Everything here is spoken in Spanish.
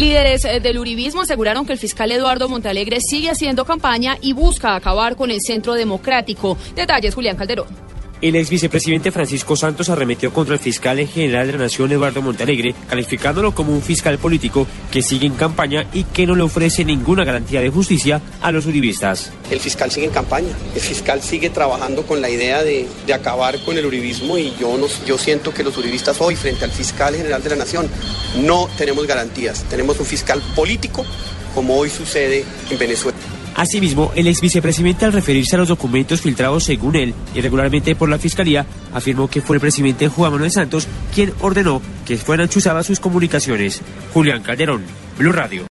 Líderes eh, del Uribismo aseguraron que el fiscal Eduardo Montalegre sigue haciendo campaña y busca acabar con el centro democrático. Detalles, Julián Calderón. El ex vicepresidente Francisco Santos arremetió contra el fiscal en general de la Nación, Eduardo Montalegre, calificándolo como un fiscal político que sigue en campaña y que no le ofrece ninguna garantía de justicia a los uribistas. El fiscal sigue en campaña, el fiscal sigue trabajando con la idea de, acabar con el uribismo y yo, yo siento que los uribistas hoy, frente al fiscal general de la Nación, no tenemos garantías. Tenemos un fiscal político, como hoy sucede en Venezuela. Asimismo, el ex vicepresidente al referirse a los documentos filtrados según él irregularmente por la Fiscalía, afirmó que fue el presidente Juan Manuel Santos quien ordenó que fueran chuzadas sus comunicaciones. Julián Calderón, Blue Radio.